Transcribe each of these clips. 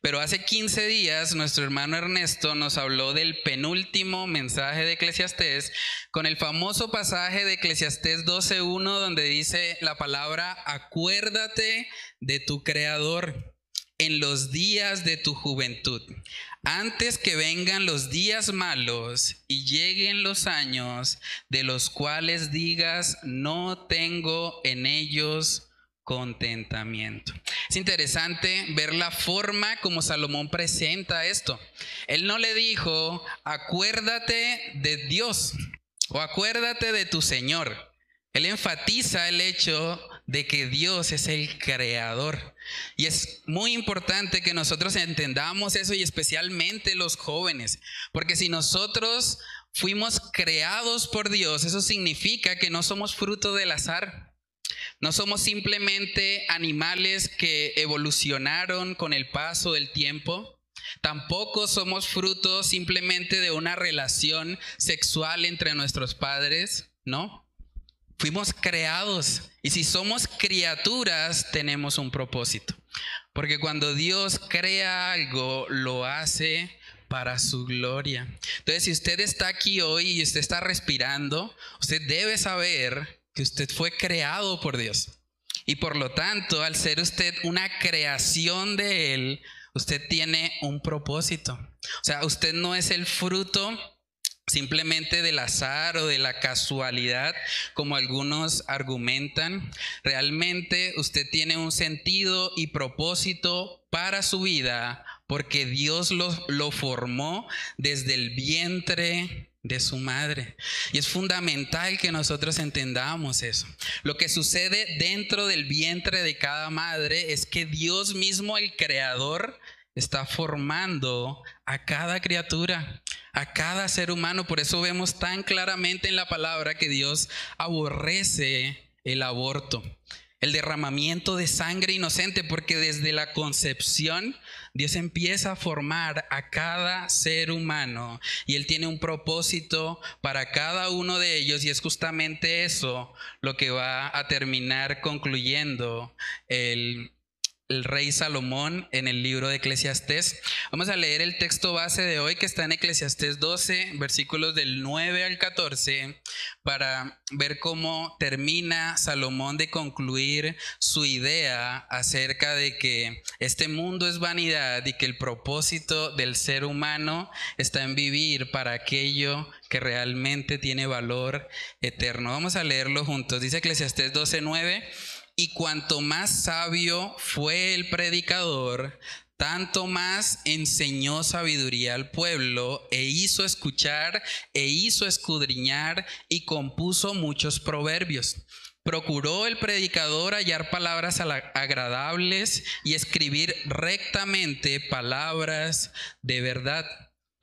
Pero, hace 15 días nuestro hermano Ernesto nos habló del penúltimo mensaje de Eclesiastés con el famoso pasaje de Eclesiastés 12.1 donde dice la palabra, acuérdate de tu Creador en los días de tu juventud, antes que vengan los días malos y lleguen los años de los cuales digas, no tengo en ellos contentamiento. Es interesante ver la forma como Salomón presenta esto. Él no le dijo, acuérdate de Dios o acuérdate de tu Señor. Él enfatiza el hecho de que Dios es el creador. Y es muy importante que nosotros entendamos eso y especialmente los jóvenes, porque si nosotros fuimos creados por Dios, eso significa que no somos fruto del azar. No somos simplemente animales que evolucionaron con el paso del tiempo. Tampoco somos fruto simplemente de una relación sexual entre nuestros padres, ¿no? Fuimos creados y si somos criaturas tenemos un propósito. Porque cuando Dios crea algo, lo hace para su gloria. Entonces, si usted está aquí hoy y usted está respirando, usted debe saber que usted fue creado por Dios. Y por lo tanto, al ser usted una creación de Él, usted tiene un propósito. O sea, usted no es el fruto simplemente del azar o de la casualidad, como algunos argumentan. Realmente usted tiene un sentido y propósito para su vida porque Dios lo, lo formó desde el vientre de su madre. Y es fundamental que nosotros entendamos eso. Lo que sucede dentro del vientre de cada madre es que Dios mismo, el creador, está formando a cada criatura, a cada ser humano. Por eso vemos tan claramente en la palabra que Dios aborrece el aborto el derramamiento de sangre inocente, porque desde la concepción Dios empieza a formar a cada ser humano y Él tiene un propósito para cada uno de ellos y es justamente eso lo que va a terminar concluyendo el el rey Salomón en el libro de Eclesiastés. Vamos a leer el texto base de hoy que está en Eclesiastés 12, versículos del 9 al 14, para ver cómo termina Salomón de concluir su idea acerca de que este mundo es vanidad y que el propósito del ser humano está en vivir para aquello que realmente tiene valor eterno. Vamos a leerlo juntos. Dice Eclesiastés 12, 9. Y cuanto más sabio fue el predicador, tanto más enseñó sabiduría al pueblo e hizo escuchar e hizo escudriñar y compuso muchos proverbios. Procuró el predicador hallar palabras agradables y escribir rectamente palabras de verdad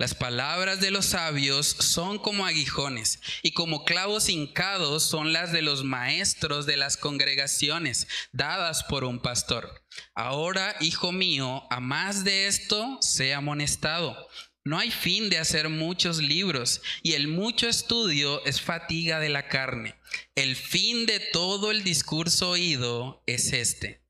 las palabras de los sabios son como aguijones y como clavos hincados son las de los maestros de las congregaciones dadas por un pastor. Ahora, hijo mío, a más de esto, sea amonestado. No hay fin de hacer muchos libros y el mucho estudio es fatiga de la carne. El fin de todo el discurso oído es este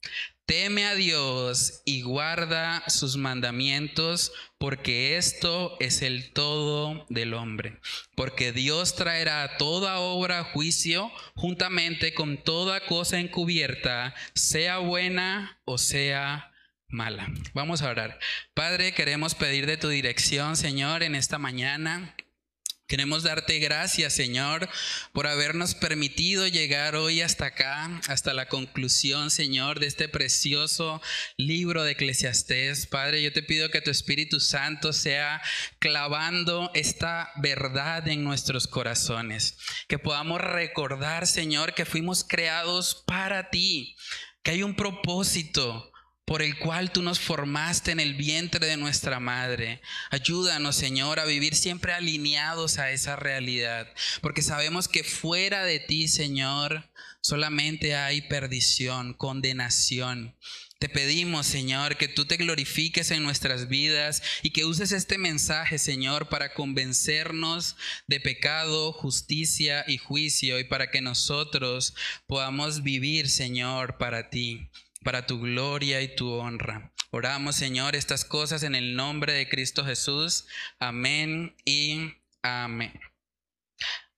Teme a Dios y guarda sus mandamientos, porque esto es el todo del hombre. Porque Dios traerá toda obra a juicio juntamente con toda cosa encubierta, sea buena o sea mala. Vamos a orar. Padre, queremos pedir de tu dirección, Señor, en esta mañana. Queremos darte gracias, Señor, por habernos permitido llegar hoy hasta acá, hasta la conclusión, Señor, de este precioso libro de Eclesiastés. Padre, yo te pido que tu Espíritu Santo sea clavando esta verdad en nuestros corazones, que podamos recordar, Señor, que fuimos creados para ti, que hay un propósito por el cual tú nos formaste en el vientre de nuestra madre. Ayúdanos, Señor, a vivir siempre alineados a esa realidad, porque sabemos que fuera de ti, Señor, solamente hay perdición, condenación. Te pedimos, Señor, que tú te glorifiques en nuestras vidas y que uses este mensaje, Señor, para convencernos de pecado, justicia y juicio y para que nosotros podamos vivir, Señor, para ti para tu gloria y tu honra. Oramos, Señor, estas cosas en el nombre de Cristo Jesús. Amén y amén.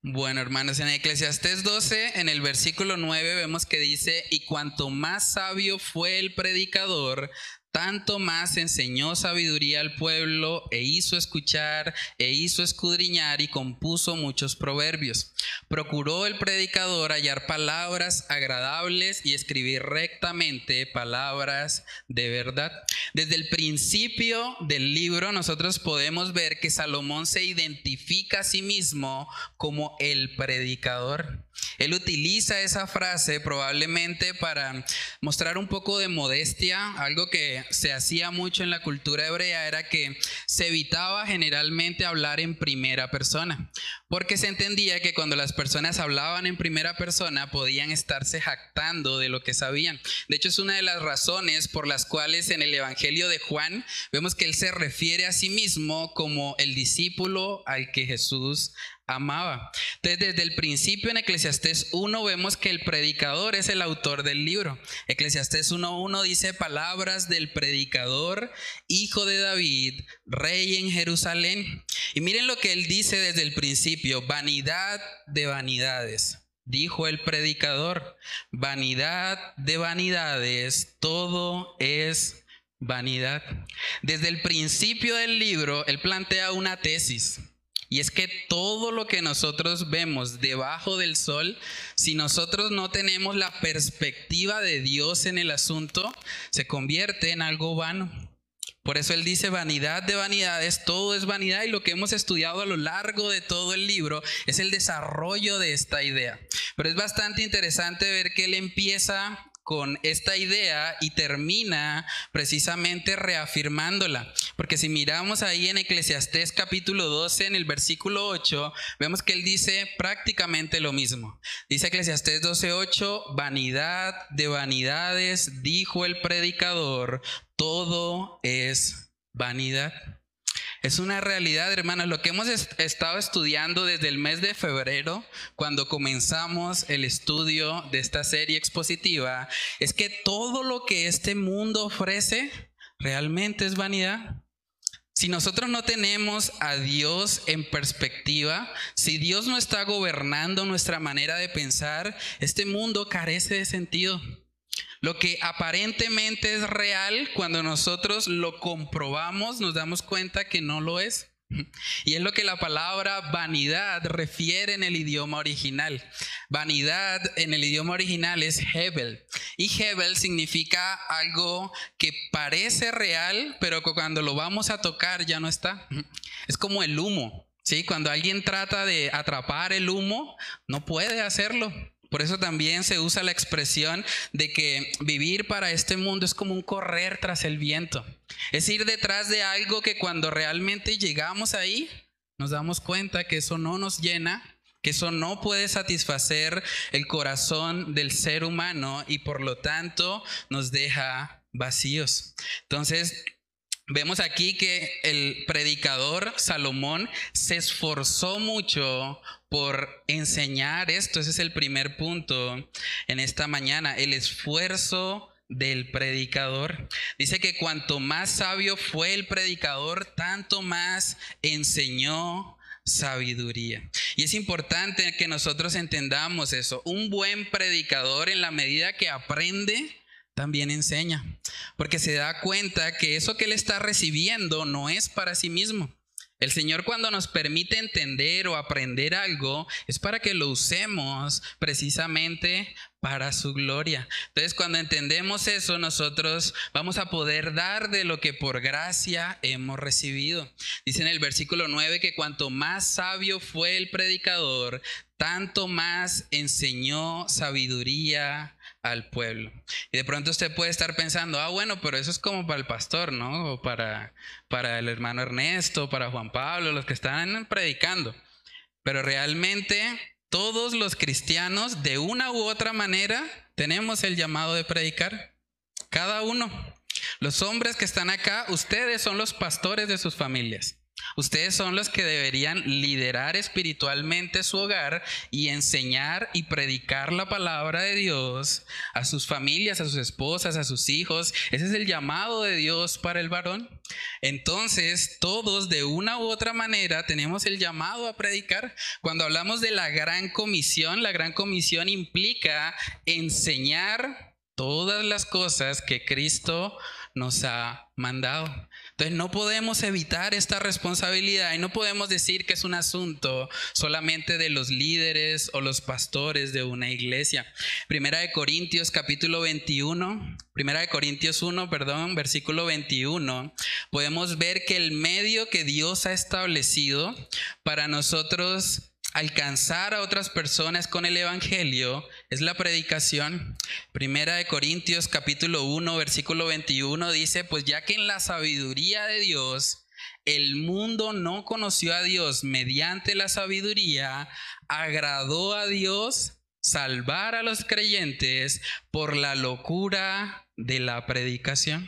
Bueno, hermanos, en Eclesiastés 12, en el versículo 9, vemos que dice, y cuanto más sabio fue el predicador, tanto más enseñó sabiduría al pueblo e hizo escuchar e hizo escudriñar y compuso muchos proverbios. Procuró el predicador hallar palabras agradables y escribir rectamente palabras de verdad. Desde el principio del libro nosotros podemos ver que Salomón se identifica a sí mismo como el predicador. Él utiliza esa frase probablemente para mostrar un poco de modestia, algo que se hacía mucho en la cultura hebrea era que se evitaba generalmente hablar en primera persona, porque se entendía que cuando las personas hablaban en primera persona podían estarse jactando de lo que sabían. De hecho, es una de las razones por las cuales en el Evangelio de Juan vemos que él se refiere a sí mismo como el discípulo al que Jesús amaba. Entonces, desde el principio en Eclesiastés 1 vemos que el predicador es el autor del libro. Eclesiastés 1.1 dice palabras del predicador, hijo de David, rey en Jerusalén. Y miren lo que él dice desde el principio, vanidad de vanidades. Dijo el predicador, vanidad de vanidades, todo es vanidad. Desde el principio del libro, él plantea una tesis. Y es que todo lo que nosotros vemos debajo del sol, si nosotros no tenemos la perspectiva de Dios en el asunto, se convierte en algo vano. Por eso él dice vanidad de vanidades, todo es vanidad y lo que hemos estudiado a lo largo de todo el libro es el desarrollo de esta idea. Pero es bastante interesante ver que él empieza con esta idea y termina precisamente reafirmándola. Porque si miramos ahí en Eclesiastés capítulo 12, en el versículo 8, vemos que él dice prácticamente lo mismo. Dice Eclesiastés 12:8, vanidad de vanidades, dijo el predicador, todo es vanidad. Es una realidad, hermanos. Lo que hemos estado estudiando desde el mes de febrero, cuando comenzamos el estudio de esta serie expositiva, es que todo lo que este mundo ofrece realmente es vanidad. Si nosotros no tenemos a Dios en perspectiva, si Dios no está gobernando nuestra manera de pensar, este mundo carece de sentido. Lo que aparentemente es real, cuando nosotros lo comprobamos, nos damos cuenta que no lo es. Y es lo que la palabra vanidad refiere en el idioma original. Vanidad en el idioma original es Hebel. Y Hebel significa algo que parece real, pero cuando lo vamos a tocar ya no está. Es como el humo. ¿sí? Cuando alguien trata de atrapar el humo, no puede hacerlo. Por eso también se usa la expresión de que vivir para este mundo es como un correr tras el viento. Es ir detrás de algo que cuando realmente llegamos ahí, nos damos cuenta que eso no nos llena, que eso no puede satisfacer el corazón del ser humano y por lo tanto nos deja vacíos. Entonces, Vemos aquí que el predicador Salomón se esforzó mucho por enseñar esto. Ese es el primer punto en esta mañana, el esfuerzo del predicador. Dice que cuanto más sabio fue el predicador, tanto más enseñó sabiduría. Y es importante que nosotros entendamos eso. Un buen predicador en la medida que aprende, también enseña, porque se da cuenta que eso que él está recibiendo no es para sí mismo. El Señor cuando nos permite entender o aprender algo es para que lo usemos precisamente para su gloria. Entonces cuando entendemos eso nosotros vamos a poder dar de lo que por gracia hemos recibido. Dice en el versículo 9 que cuanto más sabio fue el predicador, tanto más enseñó sabiduría al pueblo. Y de pronto usted puede estar pensando, ah, bueno, pero eso es como para el pastor, ¿no? O para, para el hermano Ernesto, para Juan Pablo, los que están predicando. Pero realmente todos los cristianos, de una u otra manera, tenemos el llamado de predicar. Cada uno. Los hombres que están acá, ustedes son los pastores de sus familias. Ustedes son los que deberían liderar espiritualmente su hogar y enseñar y predicar la palabra de Dios a sus familias, a sus esposas, a sus hijos. Ese es el llamado de Dios para el varón. Entonces, todos de una u otra manera tenemos el llamado a predicar. Cuando hablamos de la gran comisión, la gran comisión implica enseñar todas las cosas que Cristo nos ha mandado. Entonces no podemos evitar esta responsabilidad y no podemos decir que es un asunto solamente de los líderes o los pastores de una iglesia. Primera de Corintios capítulo 21, Primera de Corintios 1, perdón, versículo 21, podemos ver que el medio que Dios ha establecido para nosotros alcanzar a otras personas con el Evangelio es la predicación. Primera de Corintios capítulo 1 versículo 21 dice, pues ya que en la sabiduría de Dios el mundo no conoció a Dios mediante la sabiduría, agradó a Dios salvar a los creyentes por la locura de la predicación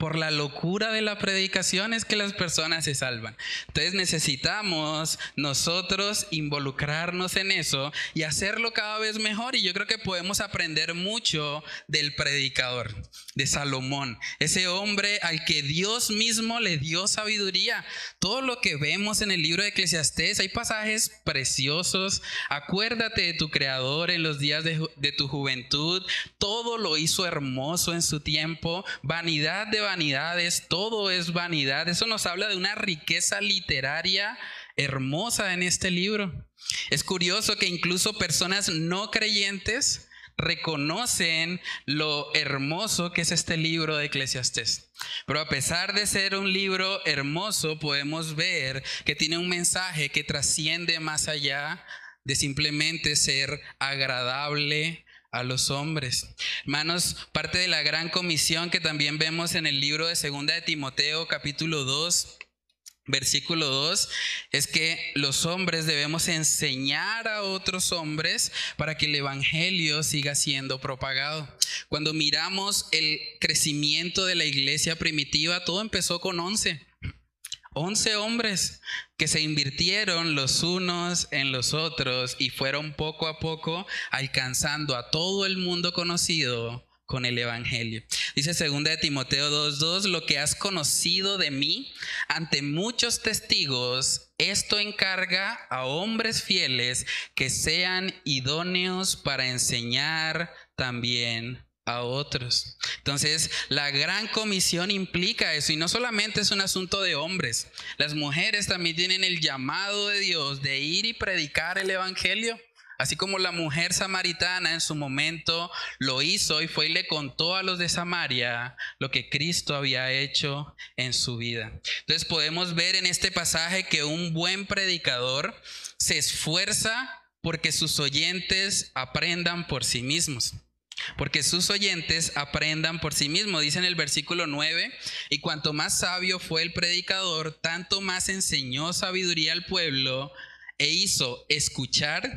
por la locura de la predicación es que las personas se salvan. Entonces necesitamos nosotros involucrarnos en eso y hacerlo cada vez mejor. Y yo creo que podemos aprender mucho del predicador, de Salomón, ese hombre al que Dios mismo le dio sabiduría. Todo lo que vemos en el libro de Eclesiastés, hay pasajes preciosos. Acuérdate de tu creador en los días de, tu juventud. Todo lo hizo hermoso en su tiempo. Vanidad de vanidades, todo es vanidad. Eso nos habla de una riqueza literaria hermosa en este libro. Es curioso que incluso personas no creyentes reconocen lo hermoso que es este libro de Eclesiastés. Pero a pesar de ser un libro hermoso, podemos ver que tiene un mensaje que trasciende más allá de simplemente ser agradable a los hombres. Hermanos, parte de la gran comisión que también vemos en el libro de Segunda de Timoteo capítulo 2 versículo 2 es que los hombres debemos enseñar a otros hombres para que el evangelio siga siendo propagado. Cuando miramos el crecimiento de la iglesia primitiva, todo empezó con 11. 11 hombres que se invirtieron los unos en los otros y fueron poco a poco alcanzando a todo el mundo conocido con el Evangelio. Dice 2 de Timoteo 2.2, lo que has conocido de mí ante muchos testigos, esto encarga a hombres fieles que sean idóneos para enseñar también a otros. Entonces, la gran comisión implica eso y no solamente es un asunto de hombres, las mujeres también tienen el llamado de Dios de ir y predicar el Evangelio. Así como la mujer samaritana en su momento lo hizo y fue y le contó a los de Samaria lo que Cristo había hecho en su vida. Entonces podemos ver en este pasaje que un buen predicador se esfuerza porque sus oyentes aprendan por sí mismos porque sus oyentes aprendan por sí mismos. Dice en el versículo 9, y cuanto más sabio fue el predicador, tanto más enseñó sabiduría al pueblo e hizo escuchar,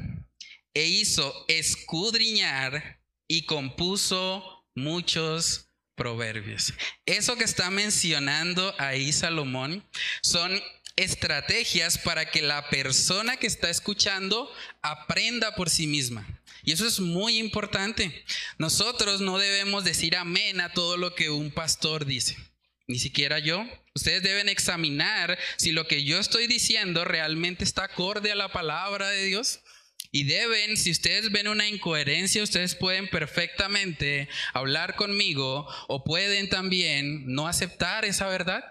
e hizo escudriñar y compuso muchos proverbios. Eso que está mencionando ahí Salomón son estrategias para que la persona que está escuchando aprenda por sí misma. Y eso es muy importante. Nosotros no debemos decir amén a todo lo que un pastor dice. Ni siquiera yo. Ustedes deben examinar si lo que yo estoy diciendo realmente está acorde a la palabra de Dios. Y deben, si ustedes ven una incoherencia, ustedes pueden perfectamente hablar conmigo o pueden también no aceptar esa verdad.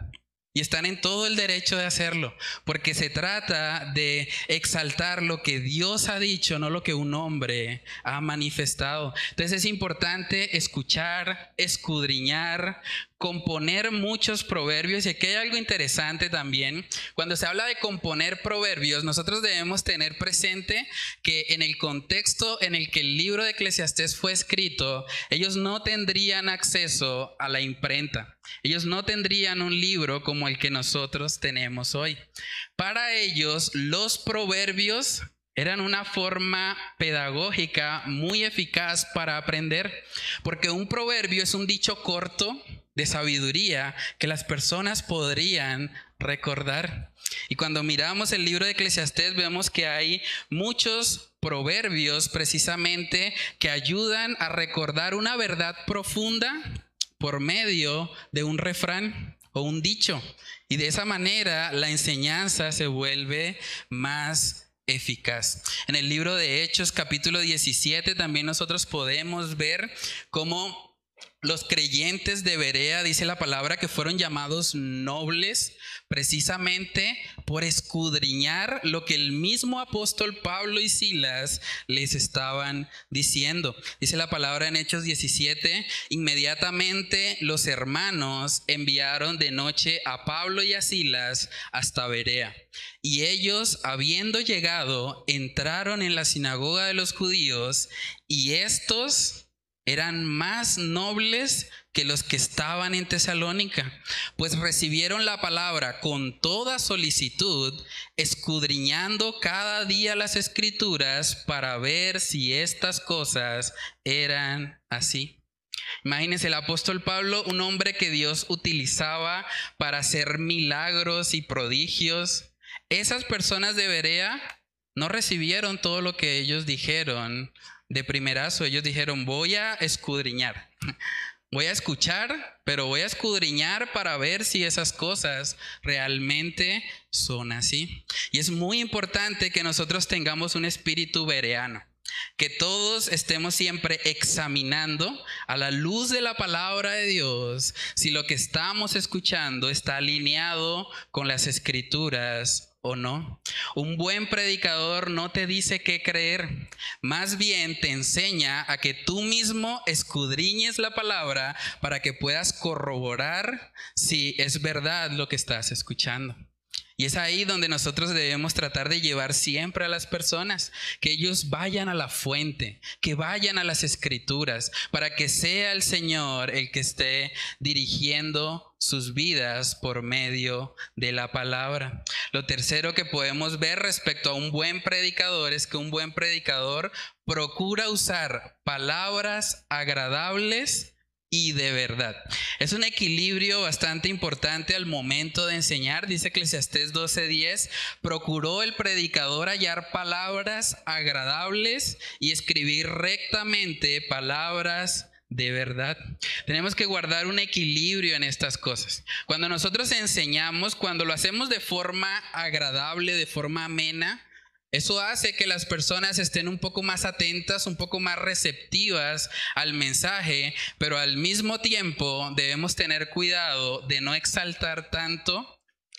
Y están en todo el derecho de hacerlo, porque se trata de exaltar lo que Dios ha dicho, no lo que un hombre ha manifestado. Entonces es importante escuchar, escudriñar, componer muchos proverbios. Y aquí hay algo interesante también. Cuando se habla de componer proverbios, nosotros debemos tener presente que en el contexto en el que el libro de Eclesiastés fue escrito, ellos no tendrían acceso a la imprenta. Ellos no tendrían un libro como el que nosotros tenemos hoy. Para ellos, los proverbios eran una forma pedagógica muy eficaz para aprender, porque un proverbio es un dicho corto de sabiduría que las personas podrían recordar. Y cuando miramos el libro de Eclesiastés vemos que hay muchos proverbios precisamente que ayudan a recordar una verdad profunda por medio de un refrán o un dicho. Y de esa manera la enseñanza se vuelve más eficaz. En el libro de Hechos capítulo 17 también nosotros podemos ver cómo los creyentes de Berea, dice la palabra, que fueron llamados nobles precisamente por escudriñar lo que el mismo apóstol Pablo y Silas les estaban diciendo. Dice la palabra en Hechos 17, inmediatamente los hermanos enviaron de noche a Pablo y a Silas hasta Berea. Y ellos, habiendo llegado, entraron en la sinagoga de los judíos y estos eran más nobles que los que estaban en Tesalónica, pues recibieron la palabra con toda solicitud, escudriñando cada día las escrituras para ver si estas cosas eran así. Imagínense el apóstol Pablo, un hombre que Dios utilizaba para hacer milagros y prodigios. Esas personas de Berea no recibieron todo lo que ellos dijeron de primerazo, ellos dijeron, voy a escudriñar, voy a escuchar, pero voy a escudriñar para ver si esas cosas realmente son así. Y es muy importante que nosotros tengamos un espíritu vereano que todos estemos siempre examinando a la luz de la palabra de Dios si lo que estamos escuchando está alineado con las escrituras o no. Un buen predicador no te dice qué creer, más bien te enseña a que tú mismo escudriñes la palabra para que puedas corroborar si es verdad lo que estás escuchando. Y es ahí donde nosotros debemos tratar de llevar siempre a las personas, que ellos vayan a la fuente, que vayan a las escrituras, para que sea el Señor el que esté dirigiendo sus vidas por medio de la palabra. Lo tercero que podemos ver respecto a un buen predicador es que un buen predicador procura usar palabras agradables y de verdad. Es un equilibrio bastante importante al momento de enseñar, dice Eclesiastés 12:10, procuró el predicador hallar palabras agradables y escribir rectamente palabras de verdad. Tenemos que guardar un equilibrio en estas cosas. Cuando nosotros enseñamos, cuando lo hacemos de forma agradable, de forma amena, eso hace que las personas estén un poco más atentas, un poco más receptivas al mensaje, pero al mismo tiempo debemos tener cuidado de no exaltar tanto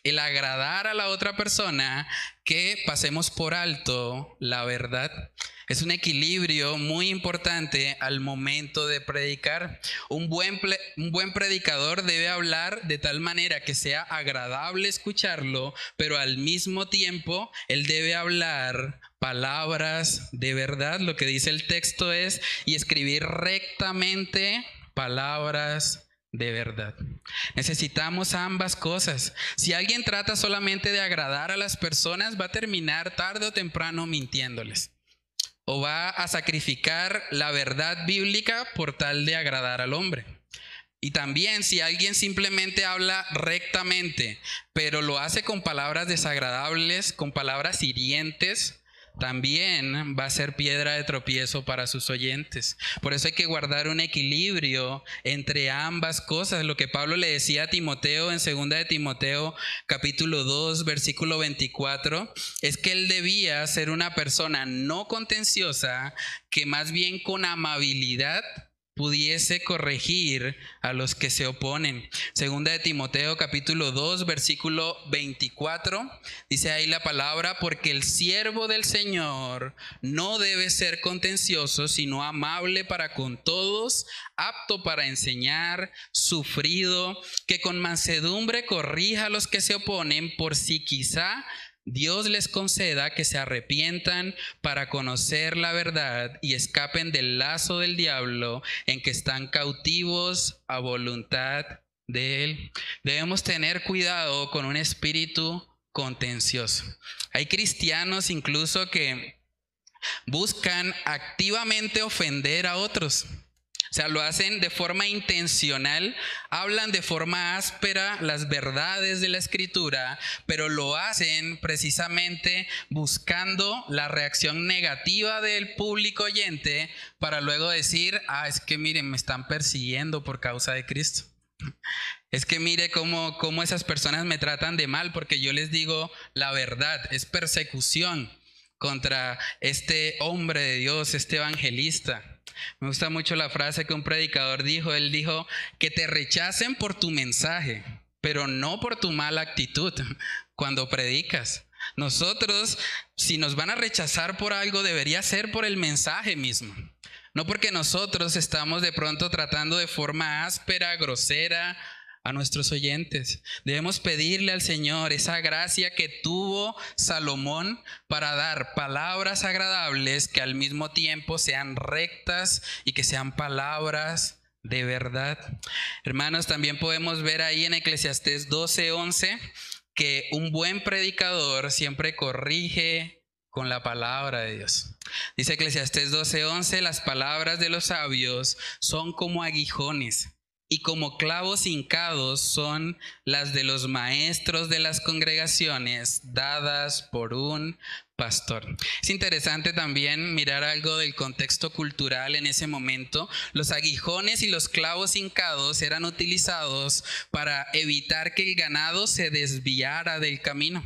el agradar a la otra persona que pasemos por alto la verdad. Es un equilibrio muy importante al momento de predicar. Un buen, un buen predicador debe hablar de tal manera que sea agradable escucharlo, pero al mismo tiempo él debe hablar palabras de verdad. Lo que dice el texto es, y escribir rectamente palabras de verdad. Necesitamos ambas cosas. Si alguien trata solamente de agradar a las personas, va a terminar tarde o temprano mintiéndoles o va a sacrificar la verdad bíblica por tal de agradar al hombre. Y también si alguien simplemente habla rectamente, pero lo hace con palabras desagradables, con palabras hirientes, también va a ser piedra de tropiezo para sus oyentes. Por eso hay que guardar un equilibrio entre ambas cosas. Lo que Pablo le decía a Timoteo en 2 de Timoteo capítulo 2 versículo 24 es que él debía ser una persona no contenciosa, que más bien con amabilidad pudiese corregir a los que se oponen. Segunda de Timoteo capítulo 2 versículo 24 dice ahí la palabra porque el siervo del Señor no debe ser contencioso sino amable para con todos, apto para enseñar, sufrido, que con mansedumbre corrija a los que se oponen por si quizá Dios les conceda que se arrepientan para conocer la verdad y escapen del lazo del diablo en que están cautivos a voluntad de Él. Debemos tener cuidado con un espíritu contencioso. Hay cristianos incluso que buscan activamente ofender a otros sea, lo hacen de forma intencional, hablan de forma áspera las verdades de la escritura, pero lo hacen precisamente buscando la reacción negativa del público oyente para luego decir, ah, es que miren, me están persiguiendo por causa de Cristo. Es que mire cómo, cómo esas personas me tratan de mal porque yo les digo la verdad, es persecución contra este hombre de Dios, este evangelista. Me gusta mucho la frase que un predicador dijo. Él dijo, que te rechacen por tu mensaje, pero no por tu mala actitud cuando predicas. Nosotros, si nos van a rechazar por algo, debería ser por el mensaje mismo. No porque nosotros estamos de pronto tratando de forma áspera, grosera, a nuestros oyentes. Debemos pedirle al Señor esa gracia que tuvo Salomón para dar palabras agradables que al mismo tiempo sean rectas y que sean palabras de verdad. Hermanos, también podemos ver ahí en Eclesiastés 12:11 que un buen predicador siempre corrige con la palabra de Dios. Dice Eclesiastés 12:11, las palabras de los sabios son como aguijones y como clavos hincados son las de los maestros de las congregaciones dadas por un pastor. Es interesante también mirar algo del contexto cultural en ese momento. Los aguijones y los clavos hincados eran utilizados para evitar que el ganado se desviara del camino.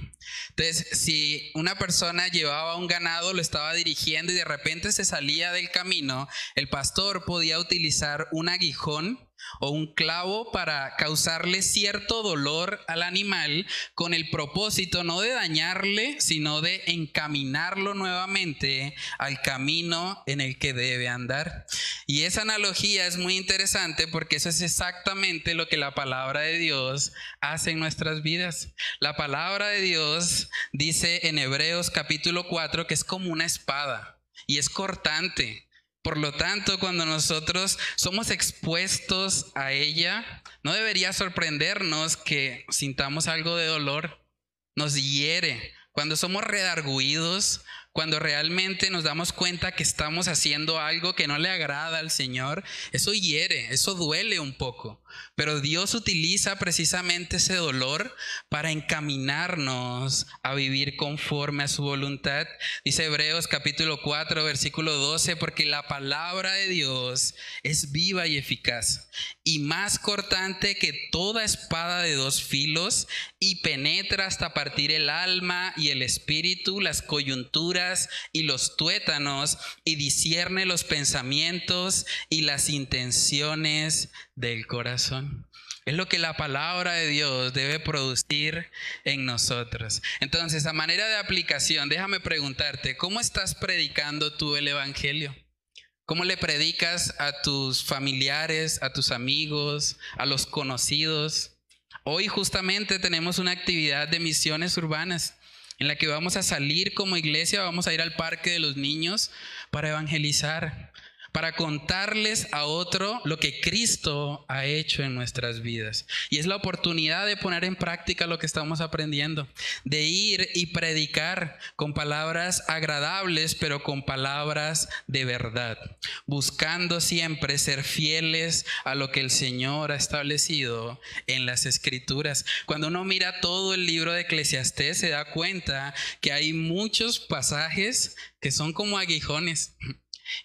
Entonces, si una persona llevaba un ganado, lo estaba dirigiendo y de repente se salía del camino, el pastor podía utilizar un aguijón o un clavo para causarle cierto dolor al animal con el propósito no de dañarle, sino de encaminarlo nuevamente al camino en el que debe andar. Y esa analogía es muy interesante porque eso es exactamente lo que la palabra de Dios hace en nuestras vidas. La palabra de Dios dice en Hebreos capítulo 4 que es como una espada y es cortante por lo tanto, cuando nosotros somos expuestos a ella, no debería sorprendernos que sintamos algo de dolor. Nos hiere. Cuando somos redarguidos, cuando realmente nos damos cuenta que estamos haciendo algo que no le agrada al Señor, eso hiere, eso duele un poco. Pero Dios utiliza precisamente ese dolor para encaminarnos a vivir conforme a su voluntad. Dice Hebreos capítulo 4, versículo 12, porque la palabra de Dios es viva y eficaz y más cortante que toda espada de dos filos y penetra hasta partir el alma y el espíritu, las coyunturas y los tuétanos y discierne los pensamientos y las intenciones del corazón. Es lo que la palabra de Dios debe producir en nosotros. Entonces, a manera de aplicación, déjame preguntarte, ¿cómo estás predicando tú el Evangelio? ¿Cómo le predicas a tus familiares, a tus amigos, a los conocidos? Hoy justamente tenemos una actividad de misiones urbanas en la que vamos a salir como iglesia, vamos a ir al parque de los niños para evangelizar para contarles a otro lo que Cristo ha hecho en nuestras vidas. Y es la oportunidad de poner en práctica lo que estamos aprendiendo, de ir y predicar con palabras agradables, pero con palabras de verdad, buscando siempre ser fieles a lo que el Señor ha establecido en las escrituras. Cuando uno mira todo el libro de Eclesiastés, se da cuenta que hay muchos pasajes que son como aguijones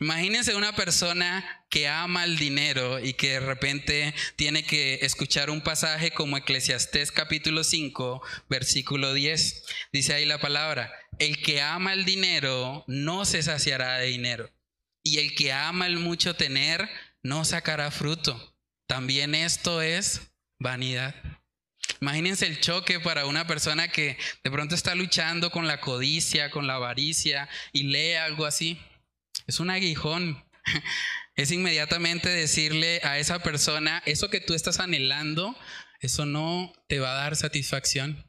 Imagínense una persona que ama el dinero y que de repente tiene que escuchar un pasaje como Eclesiastés capítulo 5, versículo 10. Dice ahí la palabra, el que ama el dinero no se saciará de dinero. Y el que ama el mucho tener no sacará fruto. También esto es vanidad. Imagínense el choque para una persona que de pronto está luchando con la codicia, con la avaricia y lee algo así. Es un aguijón. Es inmediatamente decirle a esa persona, eso que tú estás anhelando, eso no te va a dar satisfacción.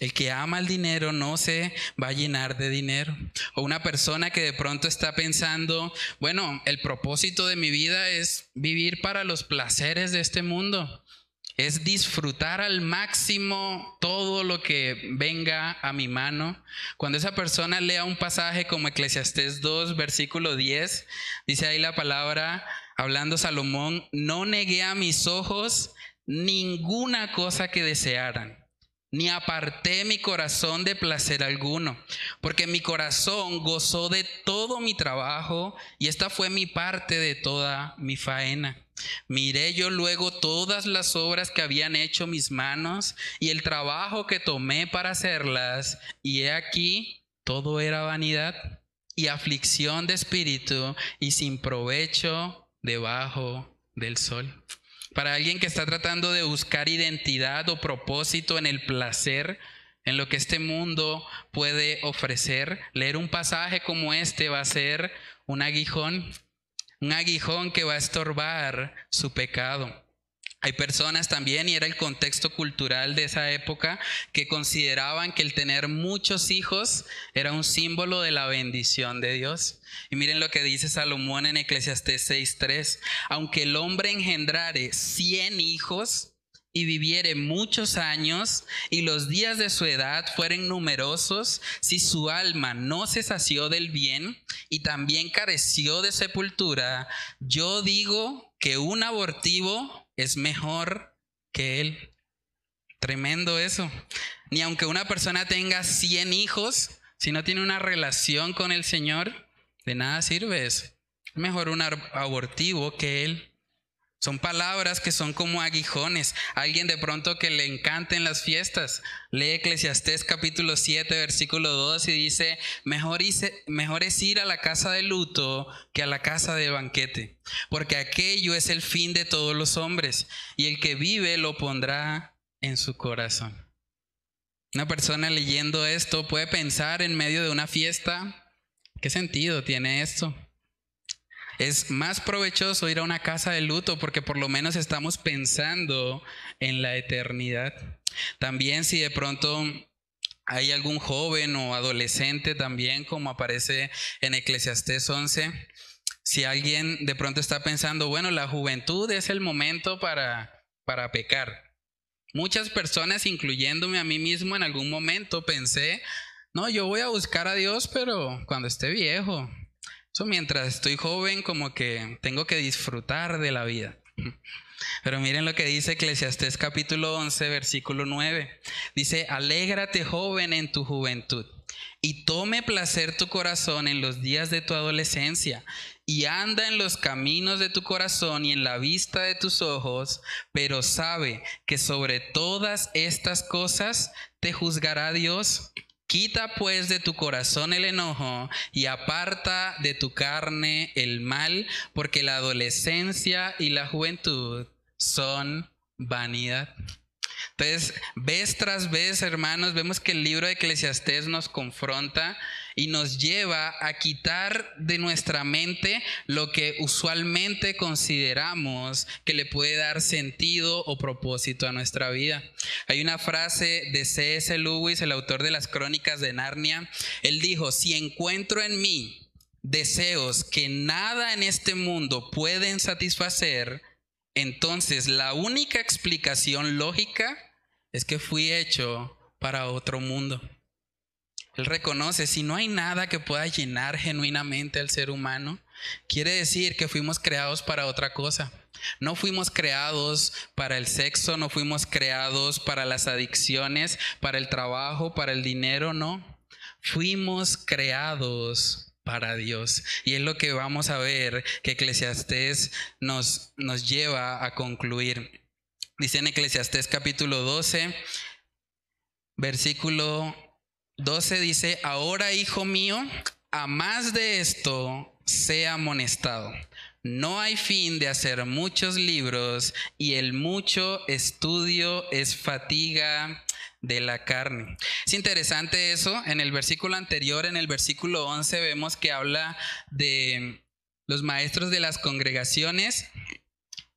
El que ama el dinero no se va a llenar de dinero. O una persona que de pronto está pensando, bueno, el propósito de mi vida es vivir para los placeres de este mundo es disfrutar al máximo todo lo que venga a mi mano. Cuando esa persona lea un pasaje como Eclesiastés 2, versículo 10, dice ahí la palabra, hablando Salomón, no negué a mis ojos ninguna cosa que desearan, ni aparté mi corazón de placer alguno, porque mi corazón gozó de todo mi trabajo y esta fue mi parte de toda mi faena. Miré yo luego todas las obras que habían hecho mis manos y el trabajo que tomé para hacerlas, y he aquí, todo era vanidad y aflicción de espíritu y sin provecho debajo del sol. Para alguien que está tratando de buscar identidad o propósito en el placer, en lo que este mundo puede ofrecer, leer un pasaje como este va a ser un aguijón, un aguijón que va a estorbar su pecado. Hay personas también, y era el contexto cultural de esa época, que consideraban que el tener muchos hijos era un símbolo de la bendición de Dios. Y miren lo que dice Salomón en Eclesiastés 6.3. Aunque el hombre engendrare cien hijos y viviere muchos años y los días de su edad fueren numerosos, si su alma no se sació del bien y también careció de sepultura, yo digo que un abortivo es mejor que él. Tremendo eso. Ni aunque una persona tenga 100 hijos, si no tiene una relación con el Señor, de nada sirve eso. Mejor un abortivo que él. Son palabras que son como aguijones. Alguien de pronto que le encanten las fiestas. Lee Eclesiastés capítulo 7, versículo 2 y dice, mejor, mejor es ir a la casa de luto que a la casa de banquete, porque aquello es el fin de todos los hombres, y el que vive lo pondrá en su corazón. Una persona leyendo esto puede pensar en medio de una fiesta, ¿qué sentido tiene esto? Es más provechoso ir a una casa de luto porque por lo menos estamos pensando en la eternidad. También si de pronto hay algún joven o adolescente también, como aparece en Eclesiastés 11, si alguien de pronto está pensando, bueno, la juventud es el momento para, para pecar. Muchas personas, incluyéndome a mí mismo, en algún momento pensé, no, yo voy a buscar a Dios, pero cuando esté viejo, eso mientras estoy joven como que tengo que disfrutar de la vida. Pero miren lo que dice Eclesiastés capítulo 11, versículo 9. Dice, alégrate joven en tu juventud y tome placer tu corazón en los días de tu adolescencia y anda en los caminos de tu corazón y en la vista de tus ojos, pero sabe que sobre todas estas cosas te juzgará Dios Quita pues de tu corazón el enojo y aparta de tu carne el mal, porque la adolescencia y la juventud son vanidad. Entonces, vez tras vez, hermanos, vemos que el libro de Eclesiastés nos confronta y nos lleva a quitar de nuestra mente lo que usualmente consideramos que le puede dar sentido o propósito a nuestra vida. Hay una frase de C.S. Lewis, el autor de las crónicas de Narnia. Él dijo, si encuentro en mí deseos que nada en este mundo pueden satisfacer, entonces la única explicación lógica es que fui hecho para otro mundo. Él reconoce, si no hay nada que pueda llenar genuinamente al ser humano, quiere decir que fuimos creados para otra cosa. No fuimos creados para el sexo, no fuimos creados para las adicciones, para el trabajo, para el dinero, no. Fuimos creados para Dios. Y es lo que vamos a ver que Eclesiastés nos, nos lleva a concluir. Dice en Eclesiastés capítulo 12, versículo 12 dice, ahora hijo mío, a más de esto sea amonestado. No hay fin de hacer muchos libros y el mucho estudio es fatiga de la carne. Es interesante eso. En el versículo anterior, en el versículo 11, vemos que habla de los maestros de las congregaciones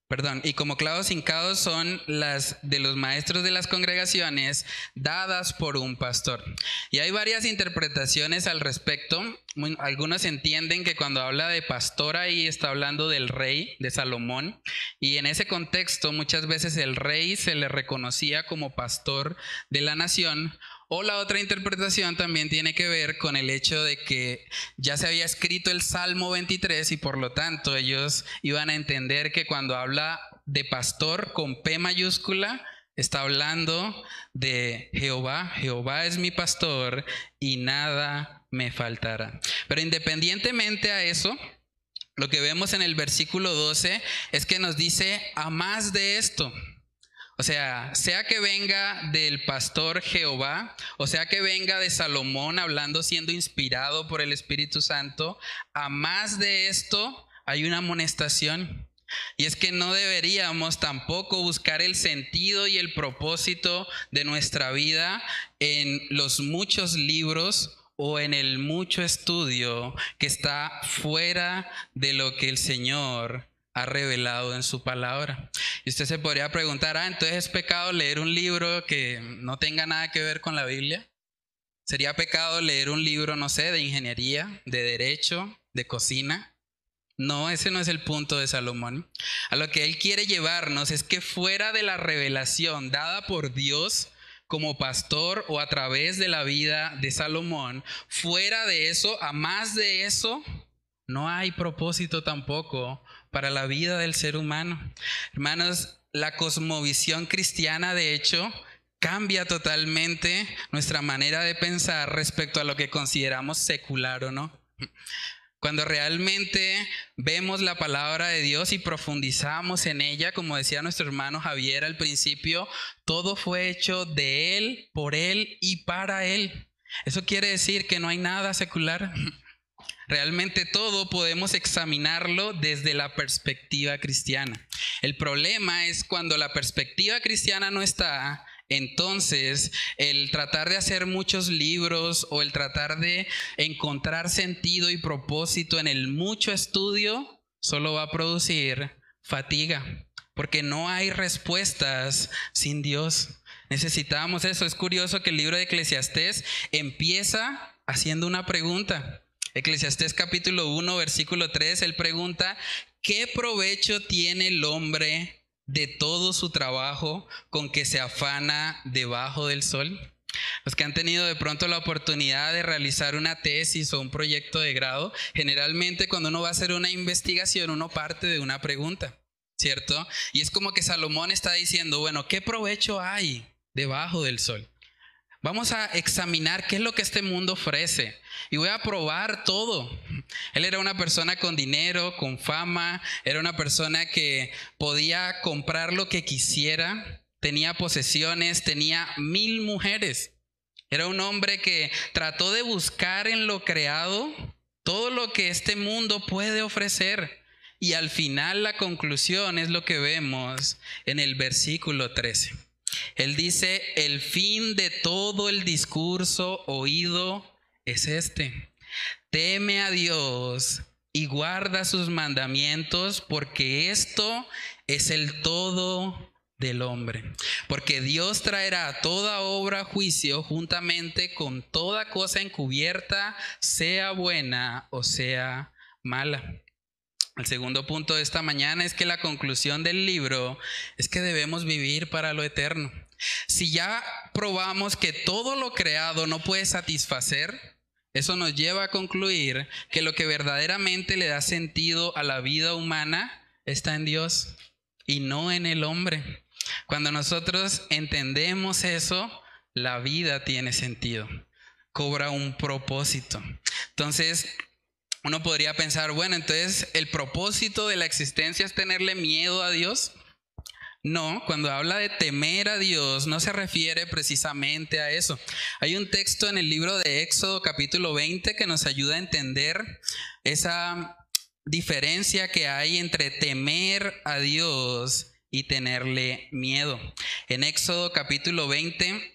Perdón, y como clavos hincados son las de los maestros de las congregaciones dadas por un pastor. Y hay varias interpretaciones al respecto. algunos entienden que cuando habla de pastor ahí está hablando del rey, de Salomón, y en ese contexto muchas veces el rey se le reconocía como pastor de la nación, o la otra interpretación también tiene que ver con el hecho de que ya se había escrito el Salmo 23 y por lo tanto ellos iban a entender que cuando habla de pastor con P mayúscula, está hablando de Jehová. Jehová es mi pastor y nada me faltará. Pero independientemente a eso, lo que vemos en el versículo 12 es que nos dice a más de esto. O sea, sea que venga del pastor Jehová, o sea que venga de Salomón hablando siendo inspirado por el Espíritu Santo, a más de esto hay una amonestación. Y es que no deberíamos tampoco buscar el sentido y el propósito de nuestra vida en los muchos libros o en el mucho estudio que está fuera de lo que el Señor ha revelado en su palabra. Y usted se podría preguntar, ah, entonces es pecado leer un libro que no tenga nada que ver con la Biblia. ¿Sería pecado leer un libro, no sé, de ingeniería, de derecho, de cocina? No, ese no es el punto de Salomón. A lo que él quiere llevarnos es que fuera de la revelación dada por Dios como pastor o a través de la vida de Salomón, fuera de eso, a más de eso, no hay propósito tampoco para la vida del ser humano. Hermanos, la cosmovisión cristiana, de hecho, cambia totalmente nuestra manera de pensar respecto a lo que consideramos secular o no. Cuando realmente vemos la palabra de Dios y profundizamos en ella, como decía nuestro hermano Javier al principio, todo fue hecho de Él, por Él y para Él. Eso quiere decir que no hay nada secular. Realmente todo podemos examinarlo desde la perspectiva cristiana. El problema es cuando la perspectiva cristiana no está, entonces el tratar de hacer muchos libros o el tratar de encontrar sentido y propósito en el mucho estudio solo va a producir fatiga, porque no hay respuestas sin Dios. Necesitamos eso. Es curioso que el libro de Eclesiastés empieza haciendo una pregunta. Eclesiastés capítulo 1, versículo 3, él pregunta, ¿qué provecho tiene el hombre de todo su trabajo con que se afana debajo del sol? Los que han tenido de pronto la oportunidad de realizar una tesis o un proyecto de grado, generalmente cuando uno va a hacer una investigación, uno parte de una pregunta, ¿cierto? Y es como que Salomón está diciendo, bueno, ¿qué provecho hay debajo del sol? Vamos a examinar qué es lo que este mundo ofrece y voy a probar todo. Él era una persona con dinero, con fama, era una persona que podía comprar lo que quisiera, tenía posesiones, tenía mil mujeres. Era un hombre que trató de buscar en lo creado todo lo que este mundo puede ofrecer. Y al final la conclusión es lo que vemos en el versículo 13. Él dice, el fin de todo el discurso oído es este. Teme a Dios y guarda sus mandamientos porque esto es el todo del hombre. Porque Dios traerá toda obra a juicio juntamente con toda cosa encubierta, sea buena o sea mala. El segundo punto de esta mañana es que la conclusión del libro es que debemos vivir para lo eterno. Si ya probamos que todo lo creado no puede satisfacer, eso nos lleva a concluir que lo que verdaderamente le da sentido a la vida humana está en Dios y no en el hombre. Cuando nosotros entendemos eso, la vida tiene sentido, cobra un propósito. Entonces, uno podría pensar, bueno, entonces el propósito de la existencia es tenerle miedo a Dios. No, cuando habla de temer a Dios no se refiere precisamente a eso. Hay un texto en el libro de Éxodo capítulo 20 que nos ayuda a entender esa diferencia que hay entre temer a Dios y tenerle miedo. En Éxodo capítulo 20,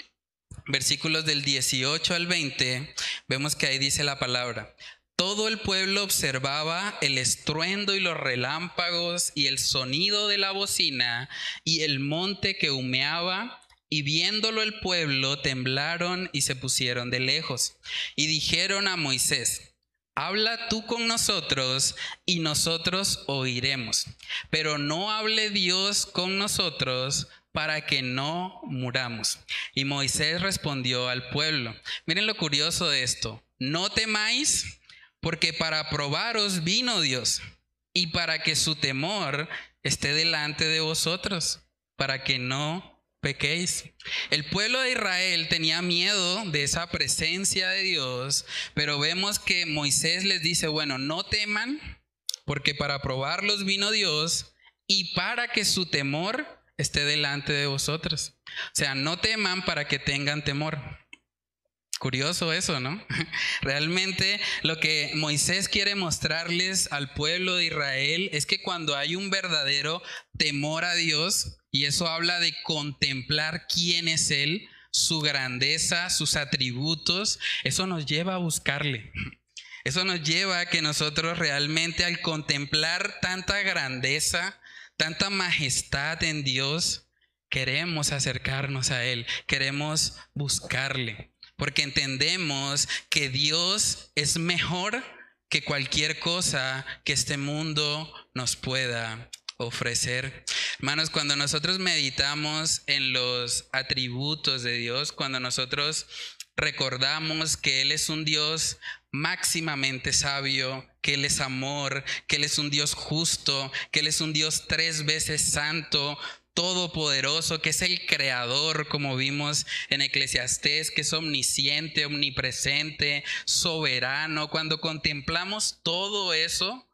versículos del 18 al 20, vemos que ahí dice la palabra, todo el pueblo observaba el estruendo y los relámpagos y el sonido de la bocina y el monte que humeaba, y viéndolo el pueblo temblaron y se pusieron de lejos. Y dijeron a Moisés, habla tú con nosotros y nosotros oiremos. Pero no hable Dios con nosotros para que no muramos. Y Moisés respondió al pueblo. Miren lo curioso de esto. No temáis, porque para probaros vino Dios y para que su temor esté delante de vosotros, para que no pequéis. El pueblo de Israel tenía miedo de esa presencia de Dios, pero vemos que Moisés les dice, bueno, no teman, porque para probarlos vino Dios y para que su temor esté delante de vosotros. O sea, no teman para que tengan temor. Curioso eso, ¿no? Realmente lo que Moisés quiere mostrarles al pueblo de Israel es que cuando hay un verdadero temor a Dios, y eso habla de contemplar quién es Él, su grandeza, sus atributos, eso nos lleva a buscarle. Eso nos lleva a que nosotros realmente al contemplar tanta grandeza, tanta majestad en Dios, queremos acercarnos a Él, queremos buscarle porque entendemos que Dios es mejor que cualquier cosa que este mundo nos pueda ofrecer. Hermanos, cuando nosotros meditamos en los atributos de Dios, cuando nosotros recordamos que Él es un Dios máximamente sabio, que Él es amor, que Él es un Dios justo, que Él es un Dios tres veces santo, todopoderoso, que es el creador, como vimos en Eclesiastés, que es omnisciente, omnipresente, soberano. Cuando contemplamos todo eso,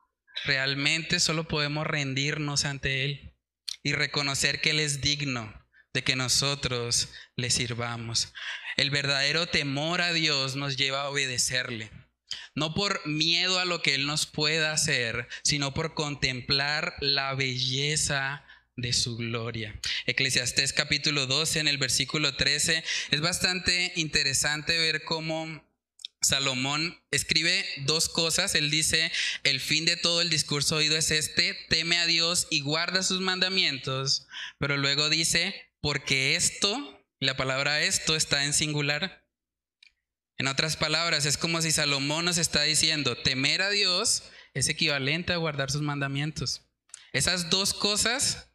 realmente solo podemos rendirnos ante Él y reconocer que Él es digno de que nosotros le sirvamos. El verdadero temor a Dios nos lleva a obedecerle. No por miedo a lo que Él nos pueda hacer, sino por contemplar la belleza de su gloria. Eclesiastés capítulo 12 en el versículo 13 es bastante interesante ver cómo Salomón escribe dos cosas. Él dice, el fin de todo el discurso oído es este, teme a Dios y guarda sus mandamientos. Pero luego dice, porque esto, la palabra esto está en singular. En otras palabras, es como si Salomón nos está diciendo, temer a Dios es equivalente a guardar sus mandamientos. Esas dos cosas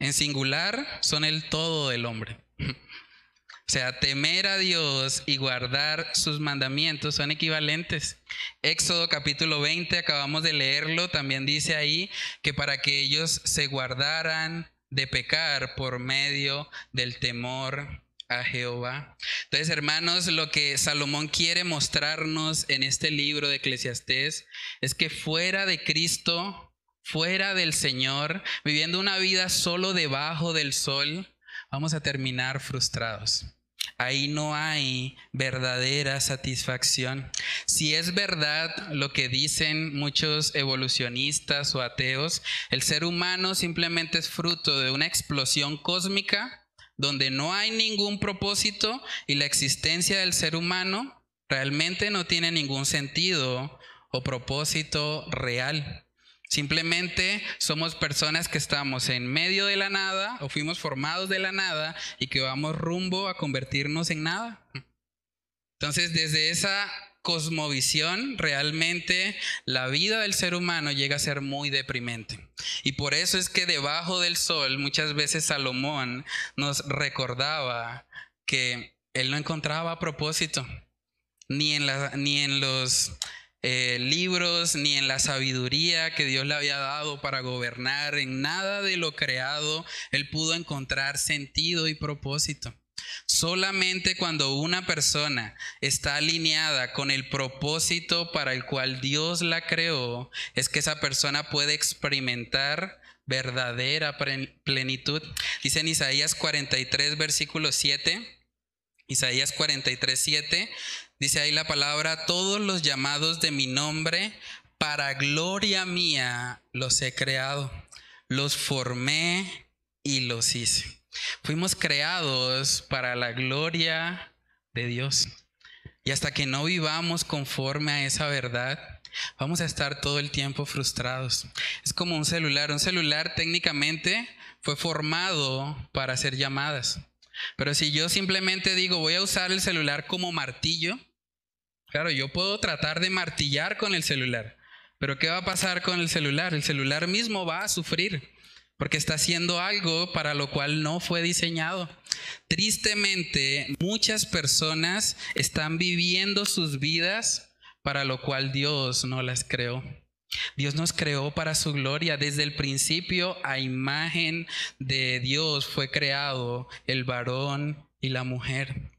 en singular son el todo del hombre. O sea, temer a Dios y guardar sus mandamientos son equivalentes. Éxodo capítulo 20, acabamos de leerlo, también dice ahí que para que ellos se guardaran de pecar por medio del temor a Jehová. Entonces, hermanos, lo que Salomón quiere mostrarnos en este libro de Eclesiastés es que fuera de Cristo fuera del Señor, viviendo una vida solo debajo del sol, vamos a terminar frustrados. Ahí no hay verdadera satisfacción. Si es verdad lo que dicen muchos evolucionistas o ateos, el ser humano simplemente es fruto de una explosión cósmica donde no hay ningún propósito y la existencia del ser humano realmente no tiene ningún sentido o propósito real. Simplemente somos personas que estamos en medio de la nada o fuimos formados de la nada y que vamos rumbo a convertirnos en nada. Entonces, desde esa cosmovisión, realmente la vida del ser humano llega a ser muy deprimente. Y por eso es que debajo del sol muchas veces Salomón nos recordaba que él no encontraba propósito, ni en, la, ni en los eh, libros ni en la sabiduría que Dios le había dado para gobernar, en nada de lo creado, él pudo encontrar sentido y propósito. Solamente cuando una persona está alineada con el propósito para el cual Dios la creó, es que esa persona puede experimentar verdadera plenitud. Dice en Isaías 43, versículo 7. Isaías 43, 7. Dice ahí la palabra, todos los llamados de mi nombre, para gloria mía los he creado, los formé y los hice. Fuimos creados para la gloria de Dios. Y hasta que no vivamos conforme a esa verdad, vamos a estar todo el tiempo frustrados. Es como un celular. Un celular técnicamente fue formado para hacer llamadas. Pero si yo simplemente digo voy a usar el celular como martillo, Claro, yo puedo tratar de martillar con el celular, pero ¿qué va a pasar con el celular? El celular mismo va a sufrir porque está haciendo algo para lo cual no fue diseñado. Tristemente, muchas personas están viviendo sus vidas para lo cual Dios no las creó. Dios nos creó para su gloria. Desde el principio, a imagen de Dios fue creado el varón y la mujer.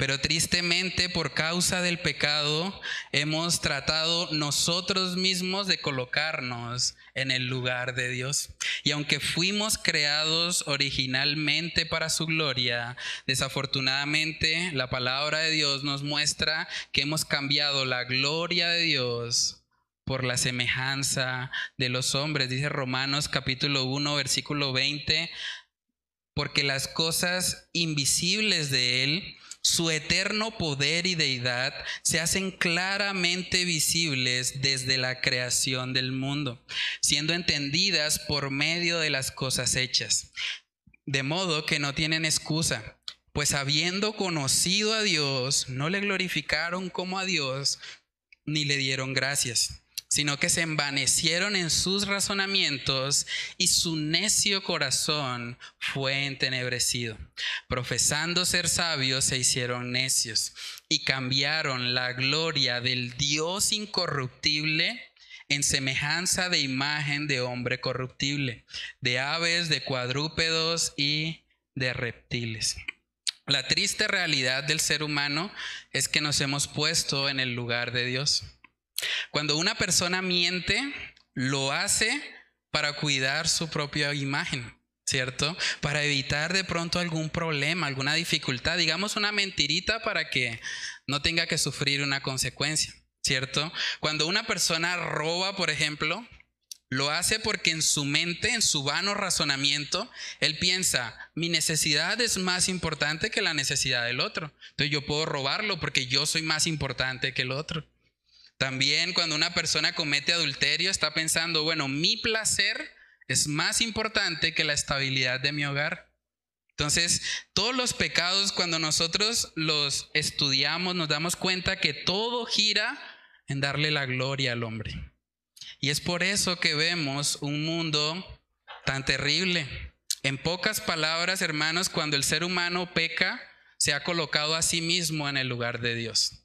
Pero tristemente por causa del pecado hemos tratado nosotros mismos de colocarnos en el lugar de Dios. Y aunque fuimos creados originalmente para su gloria, desafortunadamente la palabra de Dios nos muestra que hemos cambiado la gloria de Dios por la semejanza de los hombres. Dice Romanos capítulo 1 versículo 20, porque las cosas invisibles de Él, su eterno poder y deidad se hacen claramente visibles desde la creación del mundo, siendo entendidas por medio de las cosas hechas. De modo que no tienen excusa, pues habiendo conocido a Dios, no le glorificaron como a Dios, ni le dieron gracias sino que se envanecieron en sus razonamientos y su necio corazón fue entenebrecido. Profesando ser sabios, se hicieron necios y cambiaron la gloria del Dios incorruptible en semejanza de imagen de hombre corruptible, de aves, de cuadrúpedos y de reptiles. La triste realidad del ser humano es que nos hemos puesto en el lugar de Dios. Cuando una persona miente, lo hace para cuidar su propia imagen, ¿cierto? Para evitar de pronto algún problema, alguna dificultad, digamos una mentirita para que no tenga que sufrir una consecuencia, ¿cierto? Cuando una persona roba, por ejemplo, lo hace porque en su mente, en su vano razonamiento, él piensa, mi necesidad es más importante que la necesidad del otro. Entonces yo puedo robarlo porque yo soy más importante que el otro. También cuando una persona comete adulterio está pensando, bueno, mi placer es más importante que la estabilidad de mi hogar. Entonces, todos los pecados, cuando nosotros los estudiamos, nos damos cuenta que todo gira en darle la gloria al hombre. Y es por eso que vemos un mundo tan terrible. En pocas palabras, hermanos, cuando el ser humano peca, se ha colocado a sí mismo en el lugar de Dios.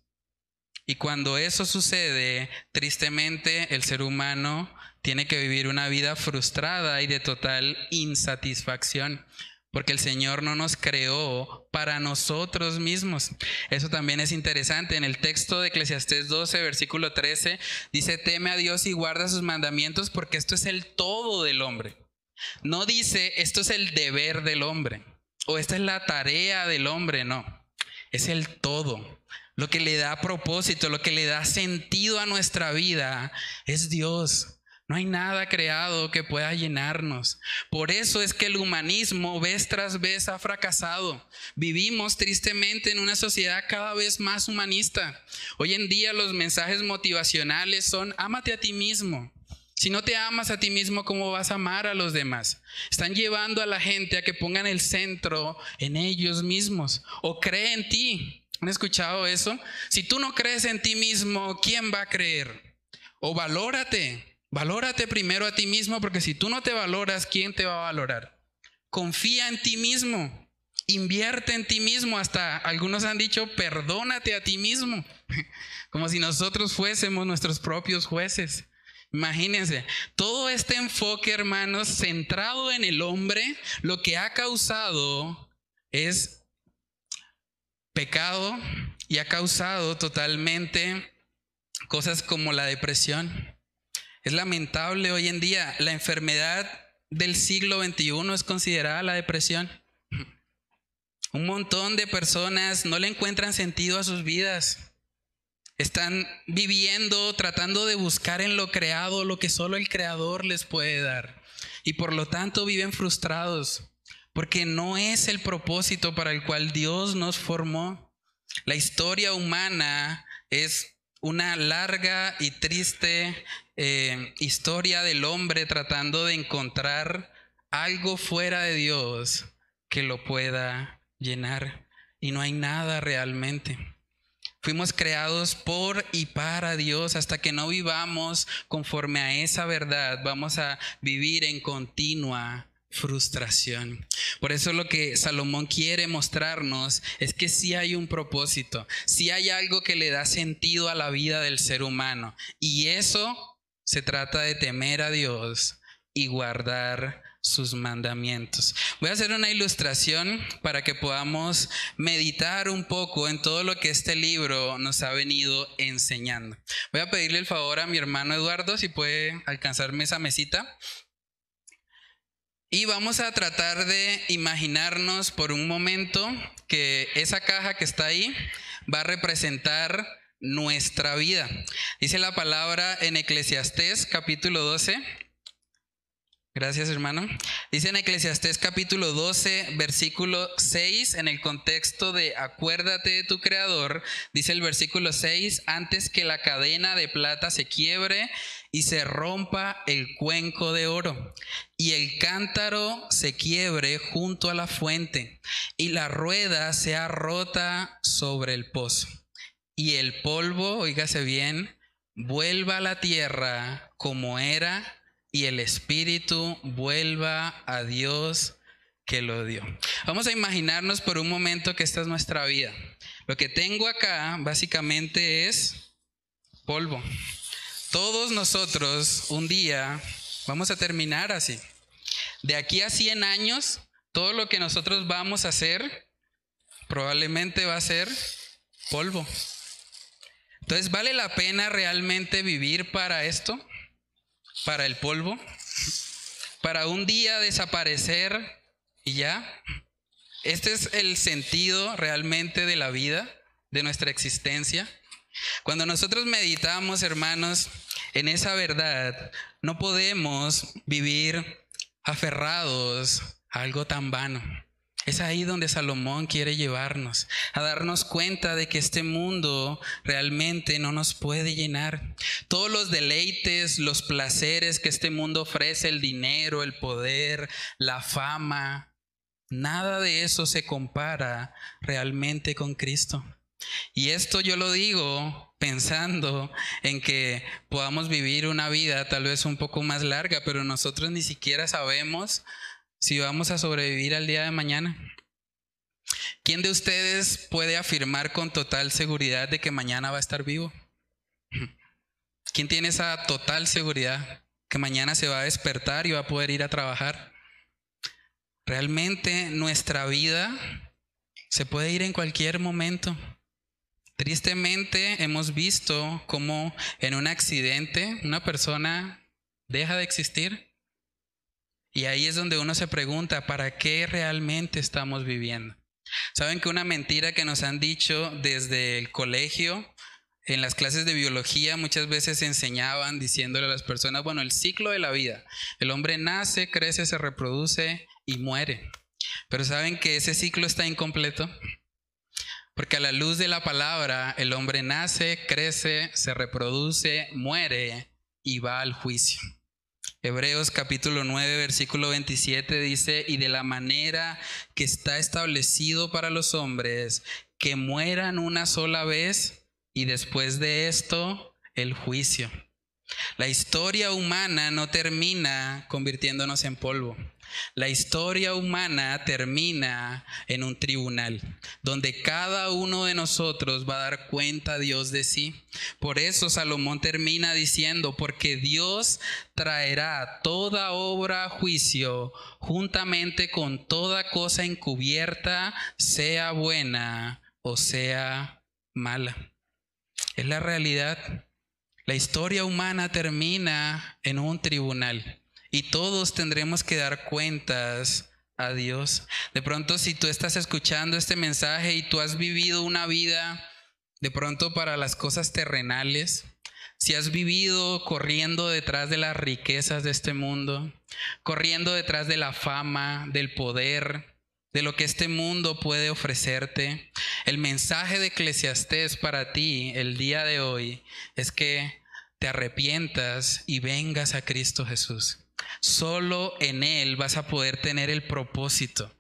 Y cuando eso sucede, tristemente el ser humano tiene que vivir una vida frustrada y de total insatisfacción, porque el Señor no nos creó para nosotros mismos. Eso también es interesante. En el texto de Eclesiastés 12, versículo 13, dice, teme a Dios y guarda sus mandamientos porque esto es el todo del hombre. No dice, esto es el deber del hombre o esta es la tarea del hombre, no. Es el todo. Lo que le da propósito, lo que le da sentido a nuestra vida es Dios. No hay nada creado que pueda llenarnos. Por eso es que el humanismo vez tras vez ha fracasado. Vivimos tristemente en una sociedad cada vez más humanista. Hoy en día los mensajes motivacionales son, ámate a ti mismo. Si no te amas a ti mismo, ¿cómo vas a amar a los demás? Están llevando a la gente a que pongan el centro en ellos mismos o cree en ti. ¿Han escuchado eso? Si tú no crees en ti mismo, ¿quién va a creer? O valórate, valórate primero a ti mismo, porque si tú no te valoras, ¿quién te va a valorar? Confía en ti mismo, invierte en ti mismo, hasta algunos han dicho, perdónate a ti mismo, como si nosotros fuésemos nuestros propios jueces. Imagínense, todo este enfoque, hermanos, centrado en el hombre, lo que ha causado es pecado y ha causado totalmente cosas como la depresión. Es lamentable hoy en día, la enfermedad del siglo XXI es considerada la depresión. Un montón de personas no le encuentran sentido a sus vidas. Están viviendo, tratando de buscar en lo creado lo que solo el creador les puede dar. Y por lo tanto viven frustrados porque no es el propósito para el cual Dios nos formó. La historia humana es una larga y triste eh, historia del hombre tratando de encontrar algo fuera de Dios que lo pueda llenar. Y no hay nada realmente. Fuimos creados por y para Dios. Hasta que no vivamos conforme a esa verdad, vamos a vivir en continua frustración. Por eso lo que Salomón quiere mostrarnos es que sí hay un propósito, sí hay algo que le da sentido a la vida del ser humano. Y eso se trata de temer a Dios y guardar sus mandamientos. Voy a hacer una ilustración para que podamos meditar un poco en todo lo que este libro nos ha venido enseñando. Voy a pedirle el favor a mi hermano Eduardo si puede alcanzarme esa mesita. Y vamos a tratar de imaginarnos por un momento que esa caja que está ahí va a representar nuestra vida. Dice la palabra en Eclesiastés capítulo 12. Gracias hermano. Dice en Eclesiastés capítulo 12, versículo 6, en el contexto de acuérdate de tu creador, dice el versículo 6, antes que la cadena de plata se quiebre y se rompa el cuenco de oro, y el cántaro se quiebre junto a la fuente, y la rueda sea rota sobre el pozo, y el polvo, oígase bien, vuelva a la tierra como era, y el espíritu vuelva a Dios que lo dio. Vamos a imaginarnos por un momento que esta es nuestra vida. Lo que tengo acá básicamente es polvo. Todos nosotros un día vamos a terminar así. De aquí a 100 años, todo lo que nosotros vamos a hacer probablemente va a ser polvo. Entonces, ¿vale la pena realmente vivir para esto? ¿Para el polvo? ¿Para un día desaparecer y ya? ¿Este es el sentido realmente de la vida, de nuestra existencia? Cuando nosotros meditamos, hermanos, en esa verdad, no podemos vivir aferrados a algo tan vano. Es ahí donde Salomón quiere llevarnos, a darnos cuenta de que este mundo realmente no nos puede llenar. Todos los deleites, los placeres que este mundo ofrece, el dinero, el poder, la fama, nada de eso se compara realmente con Cristo. Y esto yo lo digo pensando en que podamos vivir una vida tal vez un poco más larga, pero nosotros ni siquiera sabemos si vamos a sobrevivir al día de mañana. ¿Quién de ustedes puede afirmar con total seguridad de que mañana va a estar vivo? ¿Quién tiene esa total seguridad que mañana se va a despertar y va a poder ir a trabajar? Realmente nuestra vida se puede ir en cualquier momento. Tristemente hemos visto cómo en un accidente una persona deja de existir. Y ahí es donde uno se pregunta, ¿para qué realmente estamos viviendo? Saben que una mentira que nos han dicho desde el colegio, en las clases de biología muchas veces enseñaban diciéndole a las personas, bueno, el ciclo de la vida, el hombre nace, crece, se reproduce y muere. Pero saben que ese ciclo está incompleto. Porque a la luz de la palabra el hombre nace, crece, se reproduce, muere y va al juicio. Hebreos capítulo 9, versículo 27 dice, y de la manera que está establecido para los hombres, que mueran una sola vez y después de esto el juicio. La historia humana no termina convirtiéndonos en polvo. La historia humana termina en un tribunal, donde cada uno de nosotros va a dar cuenta a Dios de sí. Por eso Salomón termina diciendo, porque Dios traerá toda obra a juicio juntamente con toda cosa encubierta, sea buena o sea mala. Es la realidad. La historia humana termina en un tribunal y todos tendremos que dar cuentas a Dios. De pronto, si tú estás escuchando este mensaje y tú has vivido una vida de pronto para las cosas terrenales, si has vivido corriendo detrás de las riquezas de este mundo, corriendo detrás de la fama, del poder, de lo que este mundo puede ofrecerte, el mensaje de Eclesiastés para ti el día de hoy es que te arrepientas y vengas a Cristo Jesús. Solo en Él vas a poder tener el propósito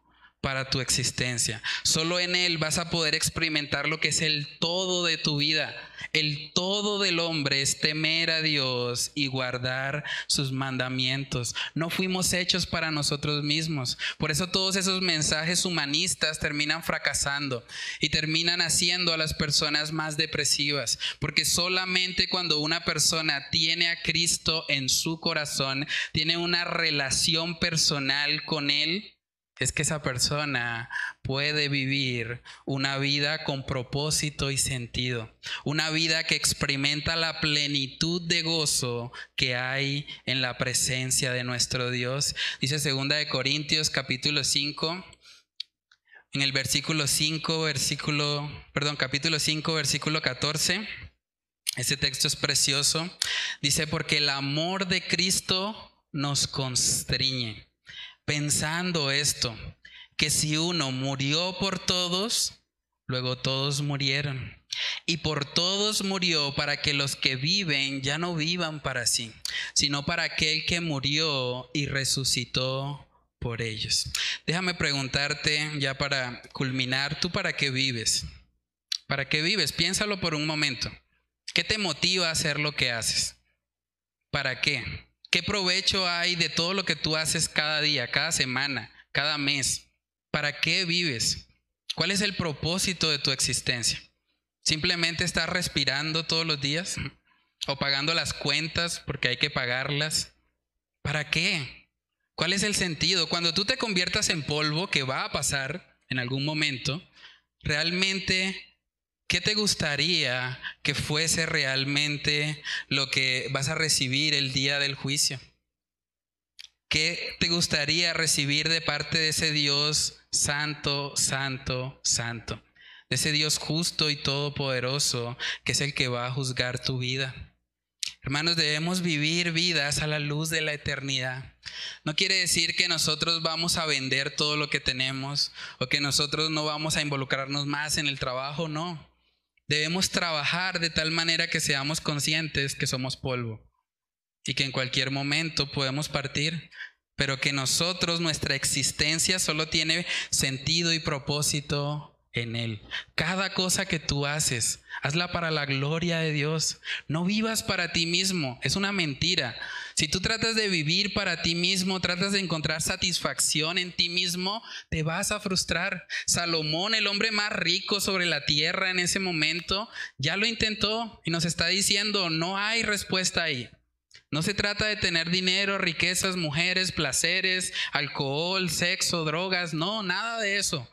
para tu existencia. Solo en Él vas a poder experimentar lo que es el todo de tu vida. El todo del hombre es temer a Dios y guardar sus mandamientos. No fuimos hechos para nosotros mismos. Por eso todos esos mensajes humanistas terminan fracasando y terminan haciendo a las personas más depresivas. Porque solamente cuando una persona tiene a Cristo en su corazón, tiene una relación personal con Él, es que esa persona puede vivir una vida con propósito y sentido, una vida que experimenta la plenitud de gozo que hay en la presencia de nuestro Dios. Dice segunda de Corintios capítulo 5 en el versículo 5, versículo, perdón, capítulo 5, versículo 14. Ese texto es precioso. Dice, porque el amor de Cristo nos constriñe pensando esto, que si uno murió por todos, luego todos murieron. Y por todos murió para que los que viven ya no vivan para sí, sino para aquel que murió y resucitó por ellos. Déjame preguntarte ya para culminar, ¿tú para qué vives? ¿Para qué vives? Piénsalo por un momento. ¿Qué te motiva a hacer lo que haces? ¿Para qué? ¿Qué provecho hay de todo lo que tú haces cada día, cada semana, cada mes? ¿Para qué vives? ¿Cuál es el propósito de tu existencia? ¿Simplemente estás respirando todos los días? ¿O pagando las cuentas porque hay que pagarlas? ¿Para qué? ¿Cuál es el sentido? Cuando tú te conviertas en polvo, que va a pasar en algún momento, realmente ¿Qué te gustaría que fuese realmente lo que vas a recibir el día del juicio? ¿Qué te gustaría recibir de parte de ese Dios santo, santo, santo? De ese Dios justo y todopoderoso que es el que va a juzgar tu vida. Hermanos, debemos vivir vidas a la luz de la eternidad. No quiere decir que nosotros vamos a vender todo lo que tenemos o que nosotros no vamos a involucrarnos más en el trabajo, no. Debemos trabajar de tal manera que seamos conscientes que somos polvo y que en cualquier momento podemos partir, pero que nosotros, nuestra existencia solo tiene sentido y propósito en Él. Cada cosa que tú haces, hazla para la gloria de Dios. No vivas para ti mismo, es una mentira. Si tú tratas de vivir para ti mismo, tratas de encontrar satisfacción en ti mismo, te vas a frustrar. Salomón, el hombre más rico sobre la tierra en ese momento, ya lo intentó y nos está diciendo, no hay respuesta ahí. No se trata de tener dinero, riquezas, mujeres, placeres, alcohol, sexo, drogas, no, nada de eso.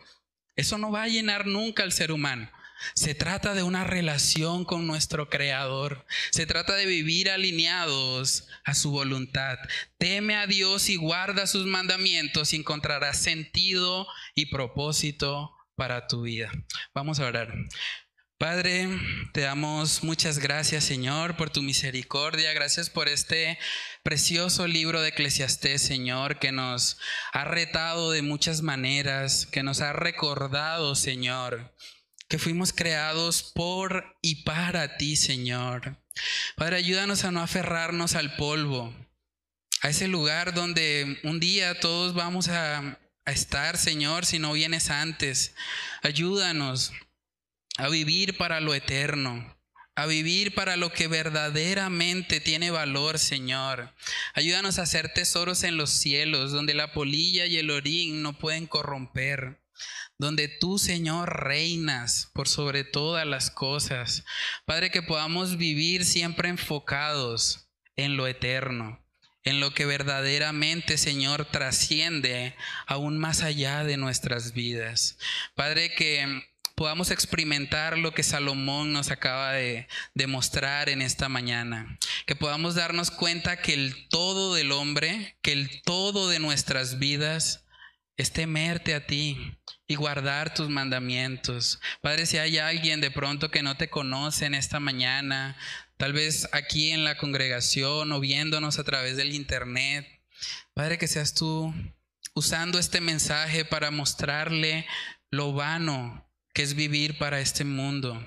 Eso no va a llenar nunca al ser humano. Se trata de una relación con nuestro Creador. Se trata de vivir alineados a su voluntad. Teme a Dios y guarda sus mandamientos y encontrarás sentido y propósito para tu vida. Vamos a orar. Padre, te damos muchas gracias, Señor, por tu misericordia. Gracias por este precioso libro de Eclesiastés, Señor, que nos ha retado de muchas maneras, que nos ha recordado, Señor, que fuimos creados por y para ti, Señor. Padre, ayúdanos a no aferrarnos al polvo, a ese lugar donde un día todos vamos a, a estar, Señor, si no vienes antes. Ayúdanos a vivir para lo eterno, a vivir para lo que verdaderamente tiene valor, Señor. Ayúdanos a hacer tesoros en los cielos, donde la polilla y el orín no pueden corromper, donde tú, Señor, reinas por sobre todas las cosas. Padre, que podamos vivir siempre enfocados en lo eterno en lo que verdaderamente, Señor, trasciende aún más allá de nuestras vidas. Padre, que podamos experimentar lo que Salomón nos acaba de demostrar en esta mañana. Que podamos darnos cuenta que el todo del hombre, que el todo de nuestras vidas es temerte a ti y guardar tus mandamientos. Padre, si hay alguien de pronto que no te conoce en esta mañana, tal vez aquí en la congregación o viéndonos a través del internet, Padre, que seas tú usando este mensaje para mostrarle lo vano que es vivir para este mundo,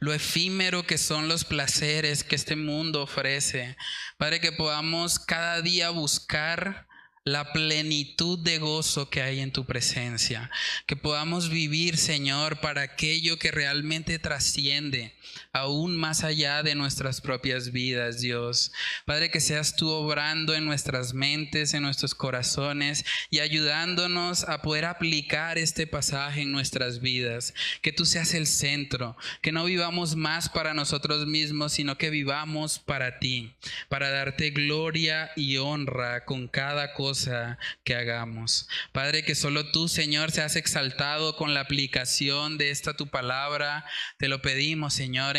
lo efímero que son los placeres que este mundo ofrece. Padre, que podamos cada día buscar la plenitud de gozo que hay en tu presencia. Que podamos vivir, Señor, para aquello que realmente trasciende aún más allá de nuestras propias vidas, Dios. Padre, que seas tú obrando en nuestras mentes, en nuestros corazones y ayudándonos a poder aplicar este pasaje en nuestras vidas. Que tú seas el centro, que no vivamos más para nosotros mismos, sino que vivamos para ti, para darte gloria y honra con cada cosa que hagamos. Padre, que solo tú, Señor, seas exaltado con la aplicación de esta tu palabra. Te lo pedimos, Señor,